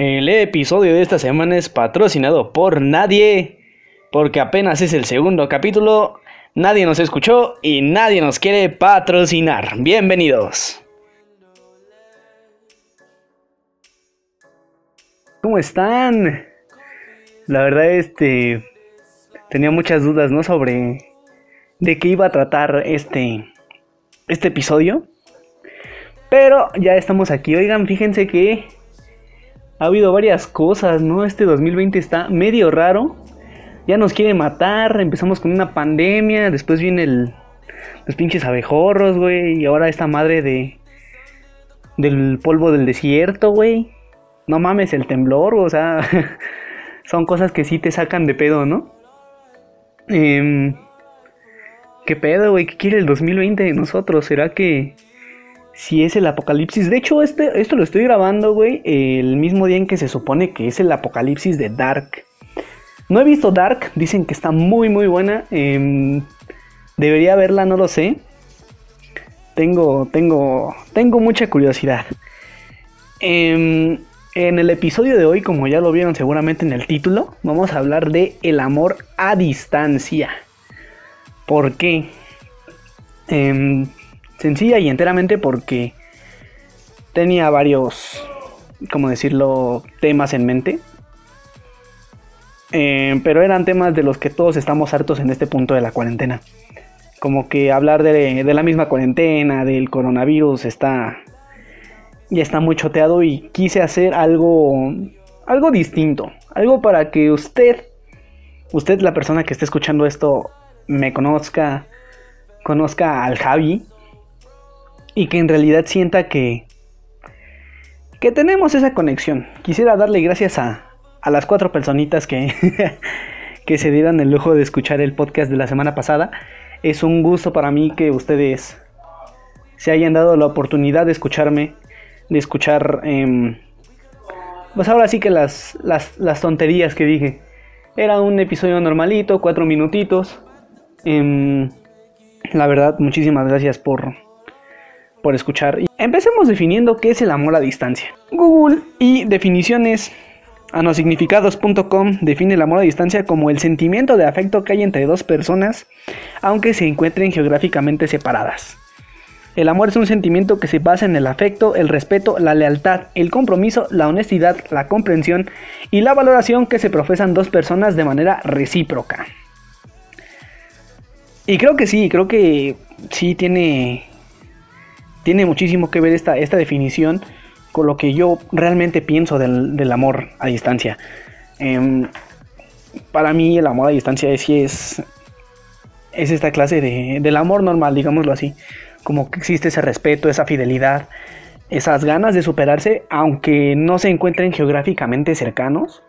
El episodio de esta semana es patrocinado por nadie, porque apenas es el segundo capítulo, nadie nos escuchó y nadie nos quiere patrocinar. Bienvenidos. ¿Cómo están? La verdad, este, tenía muchas dudas, ¿no? Sobre de qué iba a tratar este, este episodio. Pero ya estamos aquí. Oigan, fíjense que ha habido varias cosas, ¿no? Este 2020 está medio raro. Ya nos quiere matar. Empezamos con una pandemia. Después viene el, los pinches abejorros, güey. Y ahora esta madre de. Del polvo del desierto, güey. No mames, el temblor, o sea. son cosas que sí te sacan de pedo, ¿no? Eh, ¿Qué pedo, güey? ¿Qué quiere el 2020 de nosotros? ¿Será que si es el apocalipsis. De hecho, este, esto lo estoy grabando, güey, el mismo día en que se supone que es el apocalipsis de Dark. No he visto Dark, dicen que está muy, muy buena. Em, debería verla, no lo sé. Tengo, tengo, tengo mucha curiosidad. Em, en el episodio de hoy, como ya lo vieron seguramente en el título, vamos a hablar de el amor a distancia. ¿Por qué? Eh, Sencilla y enteramente porque tenía varios, como decirlo, temas en mente. Eh, pero eran temas de los que todos estamos hartos en este punto de la cuarentena. Como que hablar de, de la misma cuarentena, del coronavirus, está. Ya está muy choteado y quise hacer algo. Algo distinto. Algo para que usted. Usted, la persona que esté escuchando esto, me conozca. Conozca al Javi y que en realidad sienta que que tenemos esa conexión. Quisiera darle gracias a, a las cuatro personitas que, que se dieron el lujo de escuchar el podcast de la semana pasada. Es un gusto para mí que ustedes se hayan dado la oportunidad de escucharme, de escuchar, eh, pues ahora sí que las, las, las, tonterías que dije. Era un episodio normalito, cuatro minutitos. Eh, la verdad, muchísimas gracias por, por escuchar. Empecemos definiendo qué es el amor a distancia. Google y definiciones anosignificados.com define el amor a distancia como el sentimiento de afecto que hay entre dos personas, aunque se encuentren geográficamente separadas. El amor es un sentimiento que se basa en el afecto, el respeto, la lealtad, el compromiso, la honestidad, la comprensión y la valoración que se profesan dos personas de manera recíproca. Y creo que sí, creo que sí tiene tiene muchísimo que ver esta, esta definición con lo que yo realmente pienso del, amor a distancia. Em, para mí el amor a distancia es, es, es esta clase de, del amor normal, digámoslo así. Como que existe ese respeto, esa fidelidad, esas ganas de superarse, aunque no se encuentren geográficamente cercanos.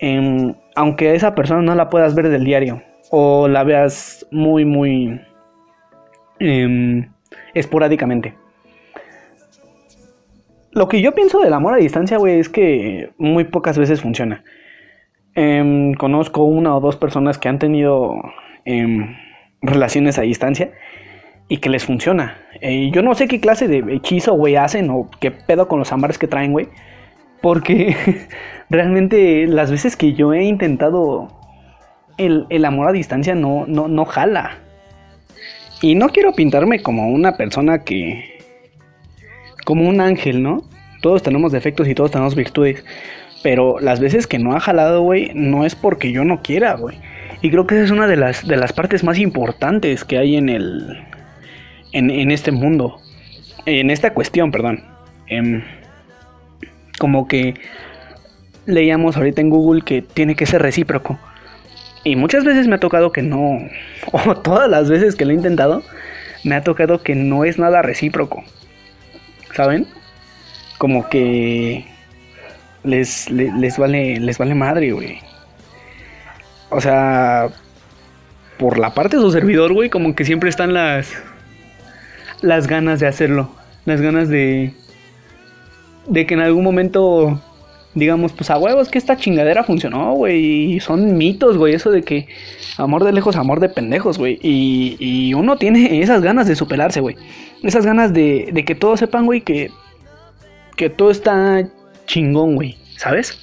Em, aunque a esa persona no la puedas ver del diario o la veas muy, muy em, esporádicamente. Lo que yo pienso del amor a distancia, güey, es que muy pocas veces funciona. Em, conozco una o dos personas que han tenido em, relaciones a distancia y que les funciona. Eh, yo no sé qué clase de hechizo, güey, hacen o qué pedo con los amarres que traen, güey. Porque realmente las veces que yo he intentado el, el amor a distancia no, no, no jala. Y no quiero pintarme como una persona que... como un ángel, ¿no? Todos tenemos defectos y todos tenemos virtudes. Pero las veces que no ha jalado, güey, no es porque yo no quiera, güey. Y creo que esa es una de las, de las partes más importantes que hay en el... En, en este mundo. En esta cuestión, perdón. Em, como que leíamos ahorita en Google que tiene que ser recíproco. Y muchas veces me ha tocado que no, o todas las veces que lo he intentado, me ha tocado que no es nada recíproco. ¿Saben? Como que les, les, vale, les vale madre, güey. O sea, por la parte de su servidor, güey, como que siempre están las, las ganas de hacerlo. Las ganas de, de que en algún momento digamos, pues a huevos que esta chingadera funcionó, güey. Y son mitos, güey, eso de que amor de lejos, amor de pendejos, güey. Y, uno tiene esas ganas de superarse, güey. Esas ganas de, de que todos sepan, güey, que, que todo está chingón, güey. ¿sabes?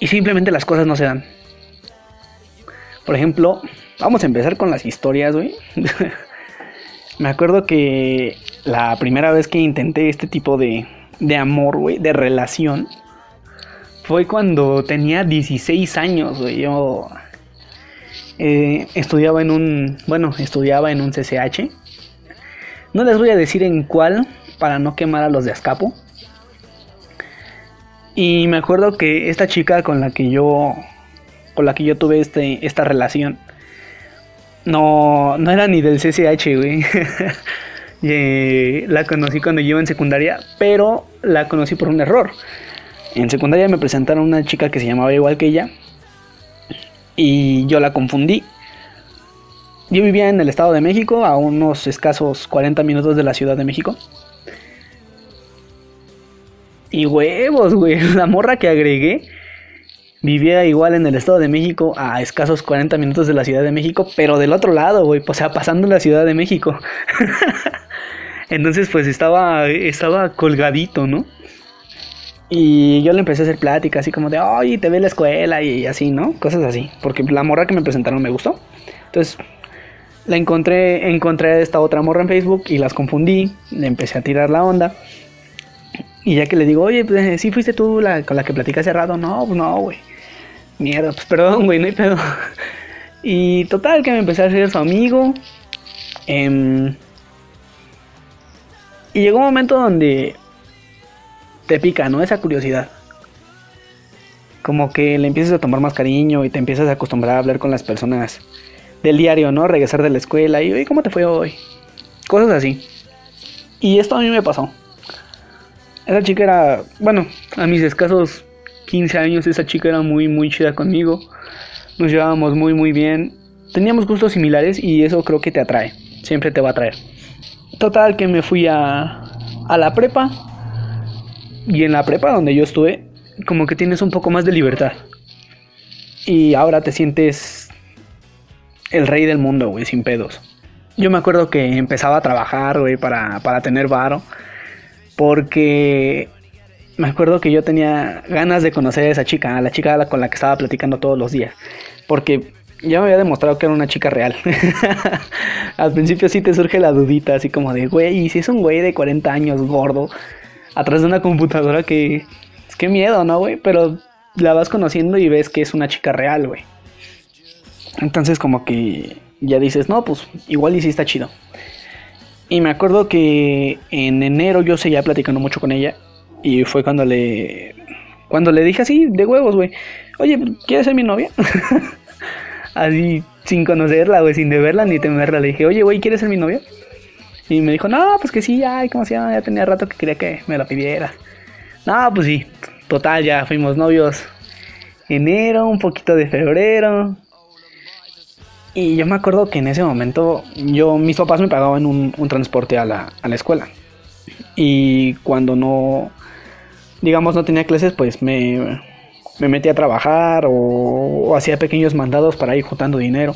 Y simplemente las cosas no se dan. Por ejemplo, vamos a empezar con las historias, güey. Me acuerdo que la primera vez que intenté este tipo de, de amor, güey, de relación, fue cuando tenía 16 años, güey. Yo eh, estudiaba en un, bueno, estudiaba en un CCH. No les voy a decir en cuál para no quemar a los de escapo. Y me acuerdo que esta chica con la que yo con la que yo tuve este, esta relación no, no era ni del CCH, güey. la conocí cuando yo en secundaria, pero la conocí por un error. En secundaria me presentaron una chica que se llamaba igual que ella y yo la confundí. Yo vivía en el Estado de México, a unos escasos 40 minutos de la Ciudad de México. Y huevos, güey, la morra que agregué vivía igual en el Estado de México a escasos 40 minutos de la Ciudad de México, pero del otro lado, güey, o sea, pasando la Ciudad de México. Entonces, pues estaba, estaba colgadito, ¿no? Y yo le empecé a hacer plática, así como de, oye, te ve la escuela y así, ¿no? Cosas así. Porque la morra que me presentaron me gustó. Entonces, la encontré, encontré esta otra morra en Facebook y las confundí. Le empecé a tirar la onda. Y ya que le digo, oye, pues sí fuiste tú la, con la que platicé hace rato. No, pues no, güey. Mierda, pues perdón, güey, no hay pedo. Y total, que me empecé a hacer su amigo. Em, y llegó un momento donde te pica, ¿no? Esa curiosidad. Como que le empiezas a tomar más cariño y te empiezas a acostumbrar a hablar con las personas del diario, ¿no? Regresar de la escuela y, oye, ¿cómo te fue hoy? Cosas así. Y esto a mí me pasó. Esa chica era, bueno, a mis escasos 15 años, esa chica era muy, muy chida conmigo. Nos llevábamos muy, muy bien. Teníamos gustos similares y eso creo que te atrae. Siempre te va a atraer. Total, que me fui a, a la prepa y en la prepa donde yo estuve, como que tienes un poco más de libertad. Y ahora te sientes el rey del mundo, güey, sin pedos. Yo me acuerdo que empezaba a trabajar, güey, para, para tener varo. Porque me acuerdo que yo tenía ganas de conocer a esa chica, a la chica con la que estaba platicando todos los días. Porque ya me había demostrado que era una chica real. Al principio sí te surge la dudita, así como de, güey, ¿y si es un güey de 40 años gordo? Atrás de una computadora que... Es que miedo, ¿no, güey? Pero la vas conociendo y ves que es una chica real, güey. Entonces como que ya dices, no, pues igual y sí está chido. Y me acuerdo que en enero yo seguía platicando mucho con ella. Y fue cuando le... Cuando le dije así, de huevos, güey. Oye, ¿quieres ser mi novia? así, sin conocerla, güey, sin verla ni temerla. Le dije, oye, güey, ¿quieres ser mi novia? Y me dijo, no, pues que sí, ay, como se ya tenía rato que quería que me la pidiera. No, pues sí, total, ya fuimos novios enero, un poquito de febrero. Y yo me acuerdo que en ese momento, yo, mis papás me pagaban un, transporte a la, a la escuela. Y cuando no, digamos, no tenía clases, pues me, me metí a trabajar o hacía pequeños mandados para ir juntando dinero.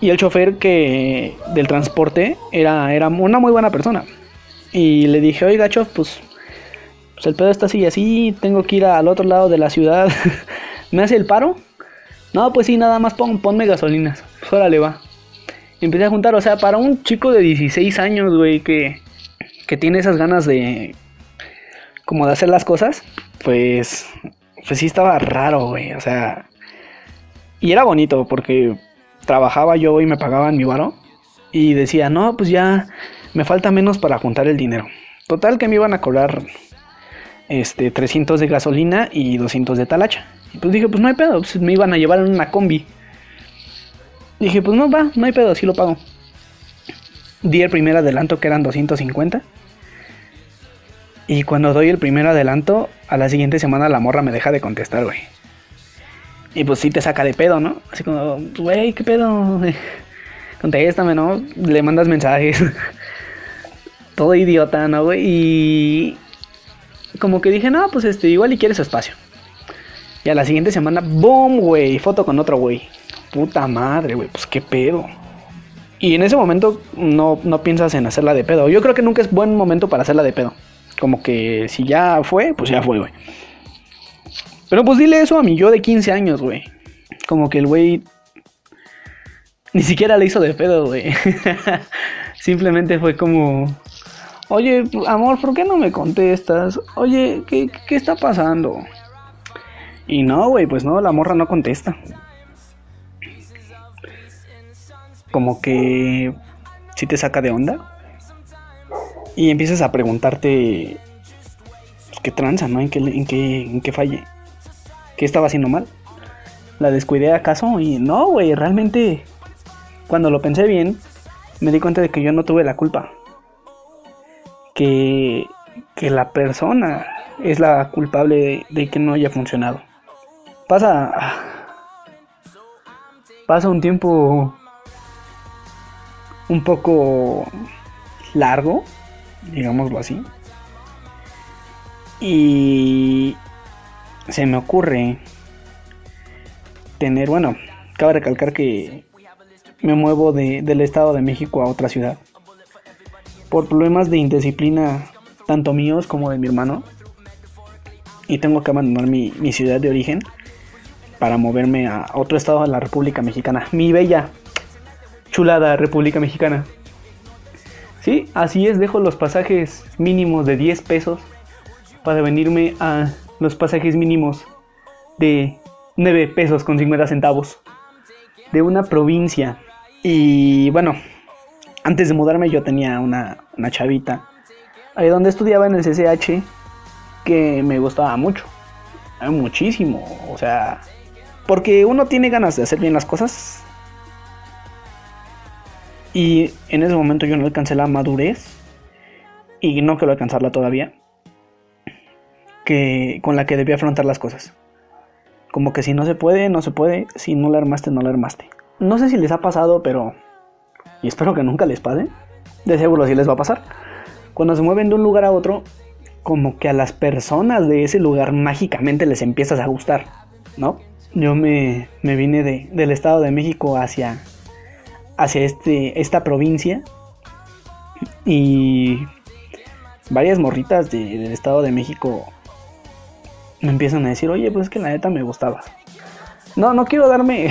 Y el chofer que del transporte era, era una muy buena persona. Y le dije, oiga, chof, pues, pues el pedo está así y así, tengo que ir al otro lado de la ciudad. ¿Me hace el paro? No, pues sí, nada más pon, ponme gasolinas. Pues órale, va. empecé a juntar, o sea, para un chico de 16 años, güey, que, que tiene esas ganas de... como de hacer las cosas, pues... Pues sí estaba raro, güey, o sea... Y era bonito porque trabajaba yo y me pagaban mi varo. Y decía, no, pues ya me falta menos para juntar el dinero. Total que me iban a cobrar este 300 de gasolina y 200 de talacha. Y pues dije, pues no hay pedo, pues me iban a llevar en una combi. Dije, pues no va, no hay pedo, así lo pago. Di el primer adelanto que eran 250. Y cuando doy el primer adelanto, a la siguiente semana la morra me deja de contestar, güey. Y pues sí te saca de pedo, ¿no? Así como, güey, ¿qué pedo? Contéstame, ¿no? Le mandas mensajes. Todo idiota, ¿no, güey? Y como que dije, no, pues este, igual y quieres espacio. Y a la siguiente semana, ¡boom, güey! Foto con otro güey. Puta madre, güey, pues qué pedo. Y en ese momento no, no piensas en hacerla de pedo. Yo creo que nunca es buen momento para hacerla de pedo. Como que si ya fue, pues ya fue, güey. Pero pues dile eso a mi yo de 15 años, güey. Como que el güey ni siquiera le hizo de pedo, güey. Simplemente fue como, oye, amor, ¿por qué no me contestas? Oye, ¿qué, qué está pasando? Y no, güey, pues no, la morra no contesta. Como que si te saca de onda. Y empiezas a preguntarte pues, qué tranza, ¿no? ¿En qué, en, qué, ¿En qué falle? ¿Qué estaba haciendo mal? ¿La descuidé acaso? Y no, güey, realmente cuando lo pensé bien, me di cuenta de que yo no tuve la culpa. Que, que la persona es la culpable de, que no haya funcionado. Pasa. Pasa un tiempo un poco largo, digámoslo así. Y se me ocurre tener, bueno, cabe recalcar que me muevo del Estado de México a otra ciudad. Por problemas de indisciplina, tanto míos como de mi hermano. Y tengo que abandonar mi, ciudad de origen para moverme a otro estado de la República Mexicana. Mi bella, chulada República Mexicana. Sí, así es, dejo los pasajes mínimos de 10 pesos para venirme a los pasajes mínimos de 9 pesos con 50 centavos de una provincia. Y bueno, antes de mudarme yo tenía una, una chavita ahí donde estudiaba en el CCH que me gustaba mucho, muchísimo, o sea, porque uno tiene ganas de hacer bien las cosas. Y en ese momento yo no alcancé la madurez y no quiero alcanzarla todavía con la que debía afrontar las cosas. Como que si no se puede, no se puede, si no la armaste, no la armaste. No sé si les ha pasado, pero... Y espero que nunca les pase. De seguro sí les va a pasar. Cuando se mueven de un lugar a otro, como que a las personas de ese lugar mágicamente les empiezas a gustar, ¿no? Yo me, me vine de, del Estado de México hacia, hacia este, esta provincia y varias morritas del Estado de México me empiezan a decir, oye, pues es que la neta me gustaba. No, no quiero darme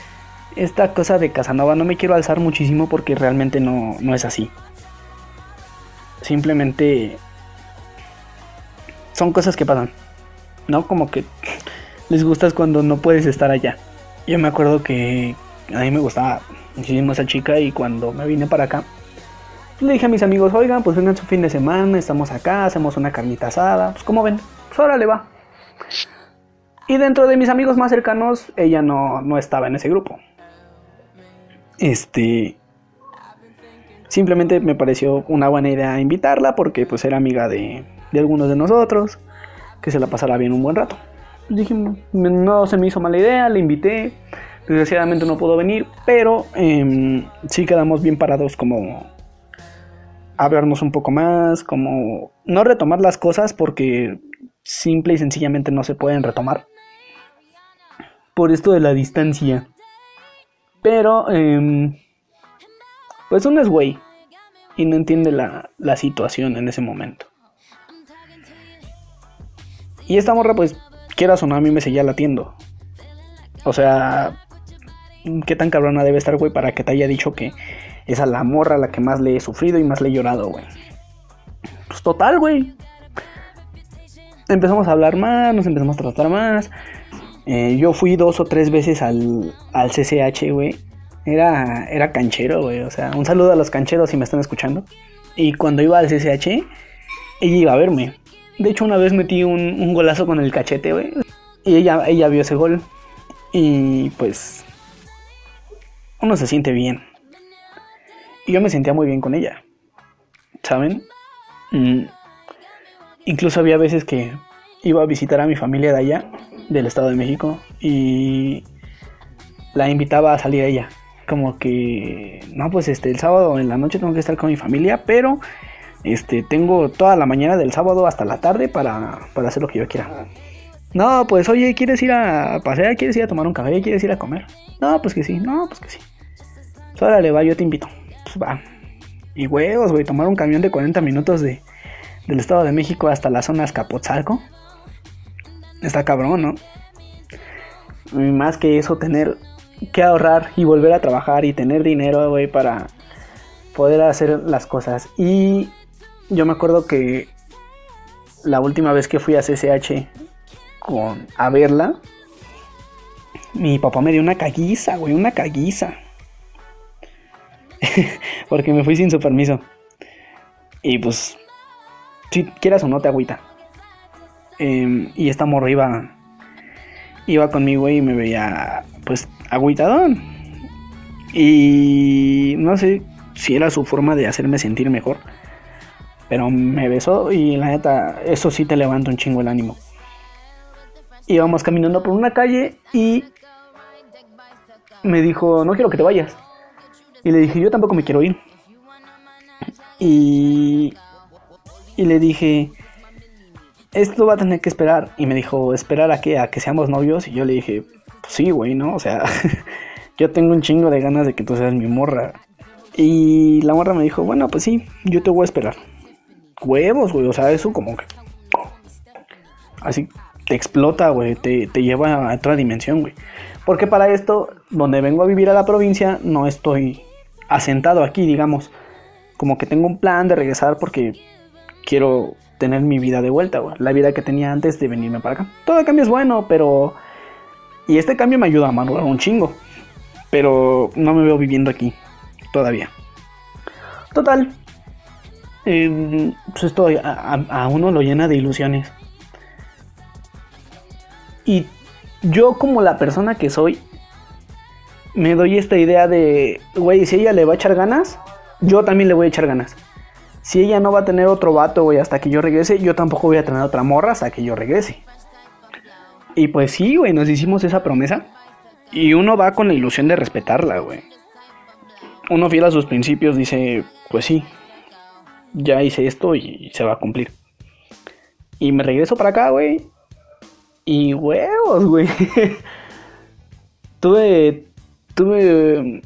esta cosa de Casanova no me quiero alzar muchísimo porque realmente no, no es así. Simplemente son cosas que pasan. ¿No? Como que les gustas cuando no puedes estar allá. Yo me acuerdo que a mí me gustaba muchísimo esa chica y cuando me vine para acá, le dije a mis amigos, oigan, pues vengan su fin de semana, estamos acá, hacemos una carnita asada, pues como ven, pues ahora le va. Y dentro de mis amigos más cercanos, ella no, no estaba en ese grupo. Este. Simplemente me pareció una buena idea invitarla porque pues era amiga de, de algunos de nosotros, que se la pasara bien un buen rato. Dije, no se me hizo mala idea, le invité, desgraciadamente no pudo venir, pero eh, sí quedamos bien parados como hablarnos un poco más, como no retomar las cosas porque simple y sencillamente no se pueden retomar. Por esto de la distancia. Pero, eh, pues uno es güey y no entiende la, la situación en ese momento. Y esta morra, pues, quieras o no, a mí me seguía latiendo. O sea, ¿qué tan cabrona debe estar, güey, para que te haya dicho que es a la morra la que más le he sufrido y más le he llorado, güey? Pues total, güey. Empezamos a hablar más, nos empezamos a tratar más. Eh, yo fui dos o tres veces al, al CCH, güey. Era, era canchero, güey. O sea, un saludo a los cancheros si me están escuchando. Y cuando iba al CCH, ella iba a verme. De hecho, una vez metí un, golazo con el cachete, güey. Y ella, ella vio ese gol. Y pues. Uno se siente bien. Y yo me sentía muy bien con ella. ¿Saben? Mm. Incluso había veces que iba a visitar a mi familia de allá del Estado de México y la invitaba a salir a ella. Como que, no, pues este, el sábado en la noche tengo que estar con mi familia, pero este, tengo toda la mañana del sábado hasta la tarde para, para hacer lo que yo quiera. No, pues oye, ¿quieres ir a pasear? ¿Quieres ir a tomar un café? ¿Quieres ir a comer? No, pues que sí, no, pues que sí. Pues órale, va, yo te invito. Pues va. Y huevos, güey, tomar un camión de 40 minutos de, del Estado de México hasta la zona Escapotzalco Está cabrón, ¿no? Y más que eso, tener que ahorrar y volver a trabajar y tener dinero, güey, para poder hacer las cosas. Y yo me acuerdo que la última vez que fui a CCH con, a verla, mi papá me dio una caguiza, güey, una caguiza. Porque me fui sin su permiso. Y pues, si quieras o no, te agüita. Em, y esta morra iba, iba conmigo y me veía, pues, agüitadón. Y no sé si era su forma de hacerme sentir mejor. Pero me besó y la neta, eso sí te levanta un chingo el ánimo. Íbamos caminando por una calle y me dijo, no quiero que te vayas. Y le dije, yo tampoco me quiero ir. Y, y le dije, esto va a tener que esperar. Y me dijo, ¿esperar a qué? ¿A que seamos novios? Y yo le dije, pues sí, güey, ¿no? O sea, yo tengo un chingo de ganas de que tú seas mi morra. Y la morra me dijo, bueno, pues sí, yo te voy a esperar huevos, güey. O sea, eso como que. Así te explota, güey. Te, lleva a otra dimensión, güey. Porque para esto, donde vengo a vivir a la provincia, no estoy asentado aquí, digamos. Como que tengo un plan de regresar porque quiero tener mi vida de vuelta, güey. La vida que tenía antes de venirme para acá. Todo cambio es bueno, pero. Y este cambio me ayuda a madurar un chingo. Pero no me veo viviendo aquí todavía. Total, eh, pues esto a, uno lo llena de ilusiones. Y yo como la persona que soy, me doy esta idea de, güey, si ella le va a echar ganas, yo también le voy a echar ganas. Si ella no va a tener otro vato, güey, hasta que yo regrese, yo tampoco voy a tener otra morra hasta que yo regrese. Y pues sí, güey, nos hicimos esa promesa. Y uno va con la ilusión de respetarla, güey. Uno fiel a sus principios dice, pues sí, ya hice esto y se va a cumplir. Y me regreso para acá, güey. Y huevos, güey. tuve, tuve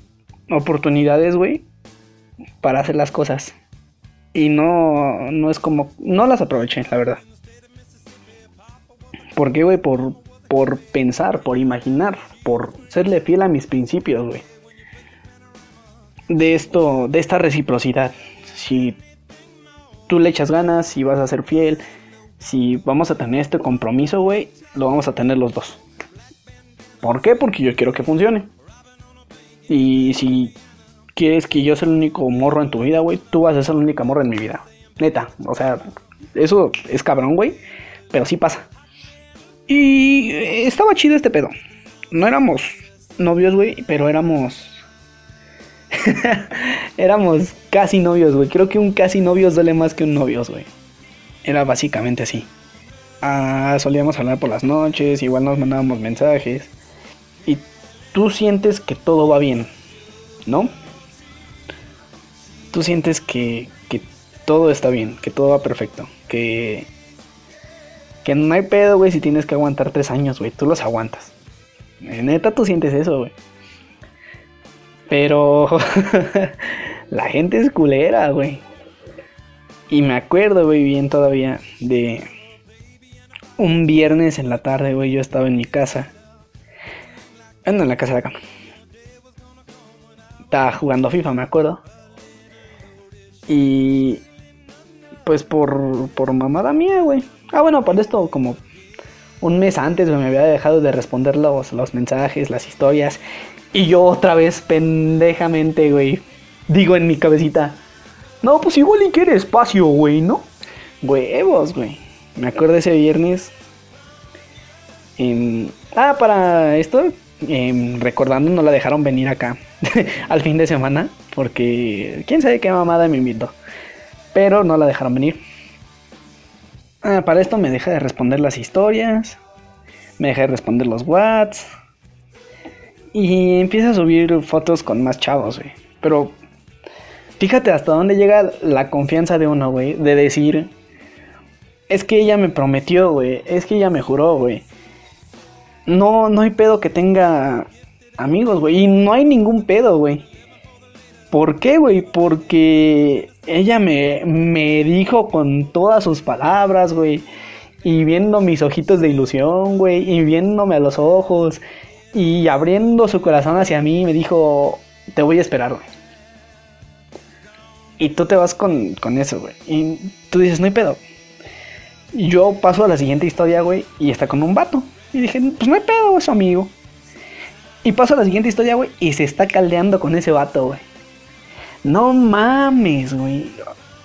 oportunidades, güey, para hacer las cosas. Y no, no es como, no las aproveché, la verdad. ¿Por qué, güey? Por, por pensar, por imaginar, por serle fiel a mis principios, güey. De esto, de esta reciprocidad. Si tú le echas ganas, si vas a ser fiel, si vamos a tener este compromiso, güey, lo vamos a tener los dos. ¿Por qué? Porque yo quiero que funcione. Y si quieres que yo sea el único morro en tu vida, güey, tú vas a ser la única morra en mi vida. Neta, o sea, eso es cabrón, güey, pero sí pasa. Y estaba chido este pedo. No éramos novios, güey, pero éramos Éramos casi novios, güey. Creo que un casi novio duele más que un novios, güey. Era básicamente así. Ah, solíamos hablar por las noches, igual nos mandábamos mensajes. Y tú sientes que todo va bien, ¿no? Tú sientes que, que todo está bien, que todo va perfecto, que... Que no hay pedo, güey, si tienes que aguantar tres años, güey. Tú los aguantas. Neta, tú sientes eso, güey. Pero la gente es culera, güey. Y me acuerdo, güey, bien todavía de un viernes en la tarde, güey, yo estaba en mi casa. Ando en la casa de acá. Estaba jugando FIFA, me acuerdo. Y pues por, por mamada mía, güey. Ah, bueno, por esto como un mes antes me había dejado de responder los, los mensajes, las historias. Y yo otra vez, pendejamente, güey, digo en mi cabecita, no, pues igual y quiere espacio, güey, ¿no? Huevos, güey. Me acuerdo ese viernes. ah, para esto, em, recordando, no la dejaron venir acá al fin de semana. Porque quién sabe qué mamada me invitó. Pero no la dejaron venir. Ah, para esto me deja de responder las historias. Me deja de responder los whats. Y empieza a subir fotos con más chavos, güey. Pero fíjate hasta dónde llega la confianza de uno, güey. De decir, es que ella me prometió, güey. Es que ella me juró, güey. No, no hay pedo que tenga amigos, güey. Y no hay ningún pedo, güey. ¿Por qué, güey? Porque ella me, me dijo con todas sus palabras, güey. y viendo mis ojitos de ilusión, güey, y viéndome a los ojos y abriendo su corazón hacia mí, me dijo, te voy a esperar, güey. Y tú te vas con, con eso, güey. Y tú dices, no hay pedo. Yo paso a la siguiente historia, güey, y está con un vato. Y dije, pues no hay pedo, es su amigo. Y paso a la siguiente historia, güey, y se está caldeando con ese vato, güey. No mames, güey.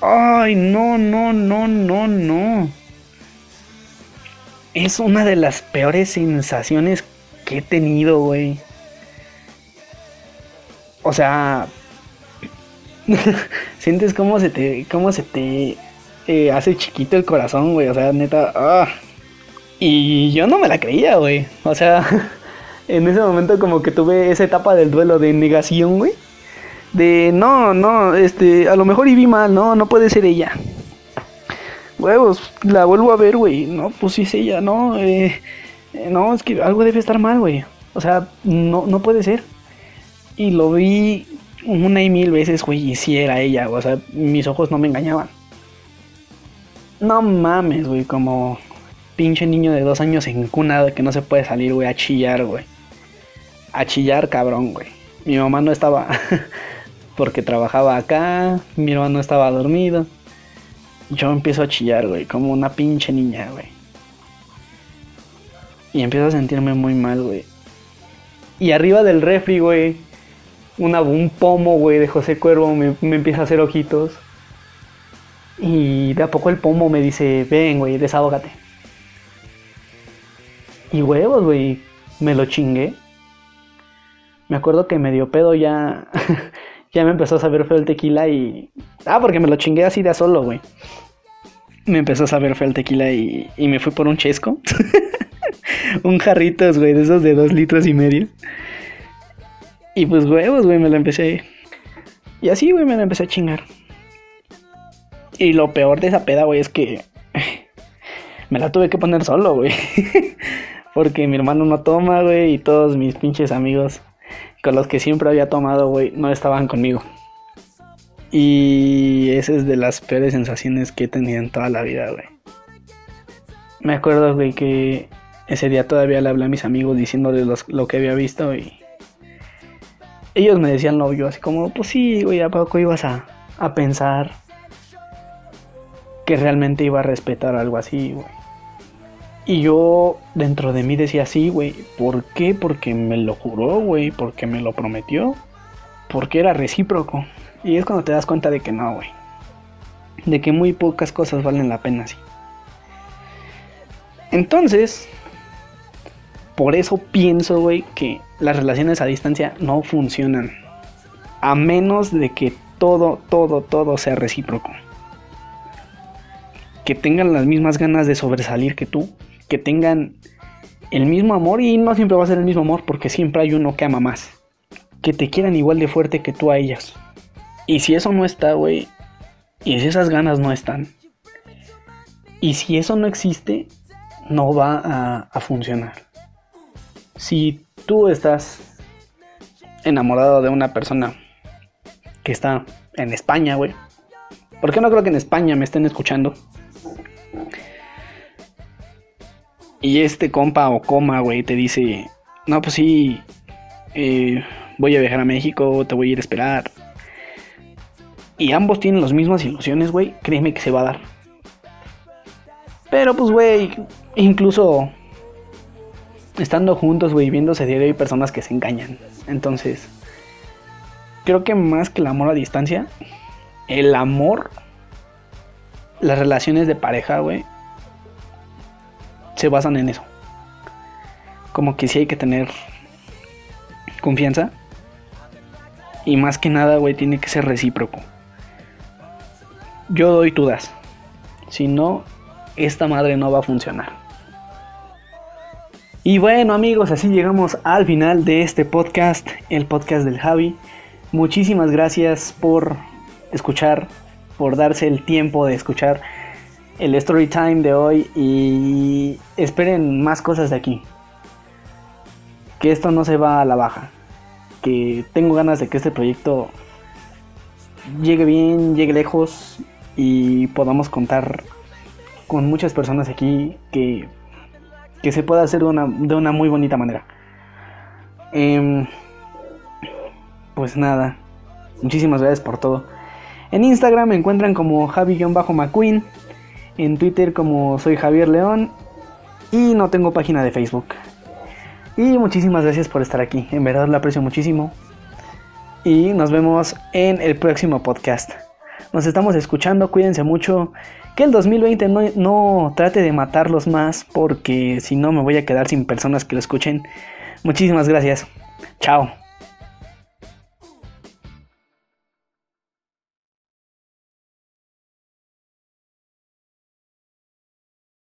Ay, no, no, no, no, no. Es una de las peores sensaciones que he tenido, güey. O sea, sientes cómo se te, cómo se te eh, hace chiquito el corazón, güey. O sea, neta, ah. Y yo no me la creía, güey. O sea, en ese momento como que tuve esa etapa del duelo de negación, güey. De, no, no, este, a lo mejor y vi mal, no, no puede ser ella. Huevos, la vuelvo a ver, güey. No, pues sí es ella, no, eh, no, es que algo debe estar mal, güey. O sea, no, no puede ser. Y lo vi una y mil veces, güey, y sí era ella, o sea, mis ojos no me engañaban. No mames, güey, como pinche niño de dos años en cuna que no se puede salir, güey, a chillar, güey. A chillar, cabrón, güey. Mi mamá no estaba porque trabajaba acá, mi hermano estaba dormido. Yo empiezo a chillar, güey, como una pinche niña, güey. Y empiezo a sentirme muy mal, güey. Y arriba del refri, güey, un pomo, güey, de José Cuervo me, empieza a hacer ojitos. Y de a poco el pomo me dice, ven, güey, desahógate. Y huevos, güey, me lo chingué. Me acuerdo que me dio pedo ya. ya me empezó a saber feo el tequila y. Ah, porque me lo chingué así de solo, güey. Me empezó a saber feo el tequila y, y me fui por un chesco. un jarritos, güey, de esos de dos litros y medio. Y pues huevos, güey, me la empecé. Y así, güey, me la empecé a chingar. Y lo peor de esa peda, güey, es que me la tuve que poner solo, güey. Porque mi hermano no toma, güey, y todos mis pinches amigos con los que siempre había tomado, güey, no estaban conmigo. Y esa es de las peores sensaciones que he tenido en toda la vida, güey. Me acuerdo, güey, que ese día todavía le hablé a mis amigos diciéndoles lo que había visto y ellos me decían no, yo así como, pues sí, güey, ¿a poco ibas a, a pensar que realmente iba a respetar algo así, güey? Y yo dentro de mí decía, sí, güey, ¿por qué? Porque me lo juró, güey, porque me lo prometió, porque era recíproco. Y es cuando te das cuenta de que no, güey. De que muy pocas cosas valen la pena así. Entonces, por eso pienso, güey, que las relaciones a distancia no funcionan. A menos de que todo, todo, todo sea recíproco. Que tengan las mismas ganas de sobresalir que tú. Que tengan el mismo amor y no siempre va a ser el mismo amor porque siempre hay uno que ama más. Que te quieran igual de fuerte que tú a ellas. Y si eso no está, güey. Y si esas ganas no están. Y si eso no existe, no va a, funcionar si tú estás enamorado de una persona que está en España, güey. Porque no creo que en España me estén escuchando. Y este compa o coma, güey, te dice, no, pues sí, eh, voy a viajar a México, te voy a ir a esperar. Y ambos tienen las mismas ilusiones, güey, créeme que se va a dar. Pero pues, güey, incluso estando juntos, güey, viéndose diario hay personas que se engañan. Entonces, creo que más que el amor a distancia, el amor, las relaciones de pareja, güey, se basan en eso. Como que sí hay que tener confianza. Y más que nada, güey, tiene que ser recíproco. Yo doy, tú das. Si no, esta madre no va a funcionar. Y bueno amigos, así llegamos al final de este podcast, el podcast del Javi. Muchísimas gracias por escuchar, por darse el tiempo de escuchar el story time de hoy y esperen más cosas de aquí. Que esto no se va a la baja. Que tengo ganas de que este proyecto llegue bien, llegue lejos y podamos contar con muchas personas aquí que, que se pueda hacer de una, de una muy bonita manera. Em, pues nada, muchísimas gracias por todo. En Instagram me encuentran como Javi-McQueen, en Twitter como soy Javier León y no tengo página de Facebook. Y muchísimas gracias por estar aquí, en verdad lo aprecio muchísimo. Y nos vemos en el próximo podcast. Nos estamos escuchando, cuídense mucho. Que el 2020 no, no trate de matarlos más porque si no me voy a quedar sin personas que lo escuchen. Muchísimas gracias. Chao.